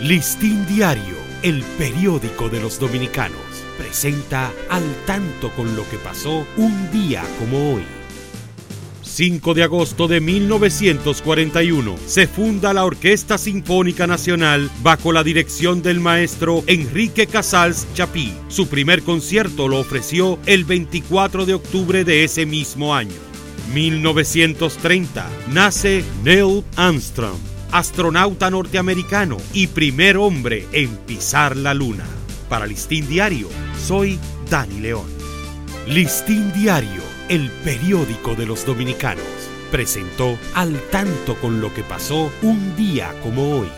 Listín Diario, el periódico de los dominicanos, presenta al tanto con lo que pasó un día como hoy. 5 de agosto de 1941 se funda la Orquesta Sinfónica Nacional bajo la dirección del maestro Enrique Casals Chapí. Su primer concierto lo ofreció el 24 de octubre de ese mismo año. 1930 nace Neil Armstrong astronauta norteamericano y primer hombre en pisar la luna. Para Listín Diario, soy Dani León. Listín Diario, el periódico de los dominicanos, presentó al tanto con lo que pasó un día como hoy.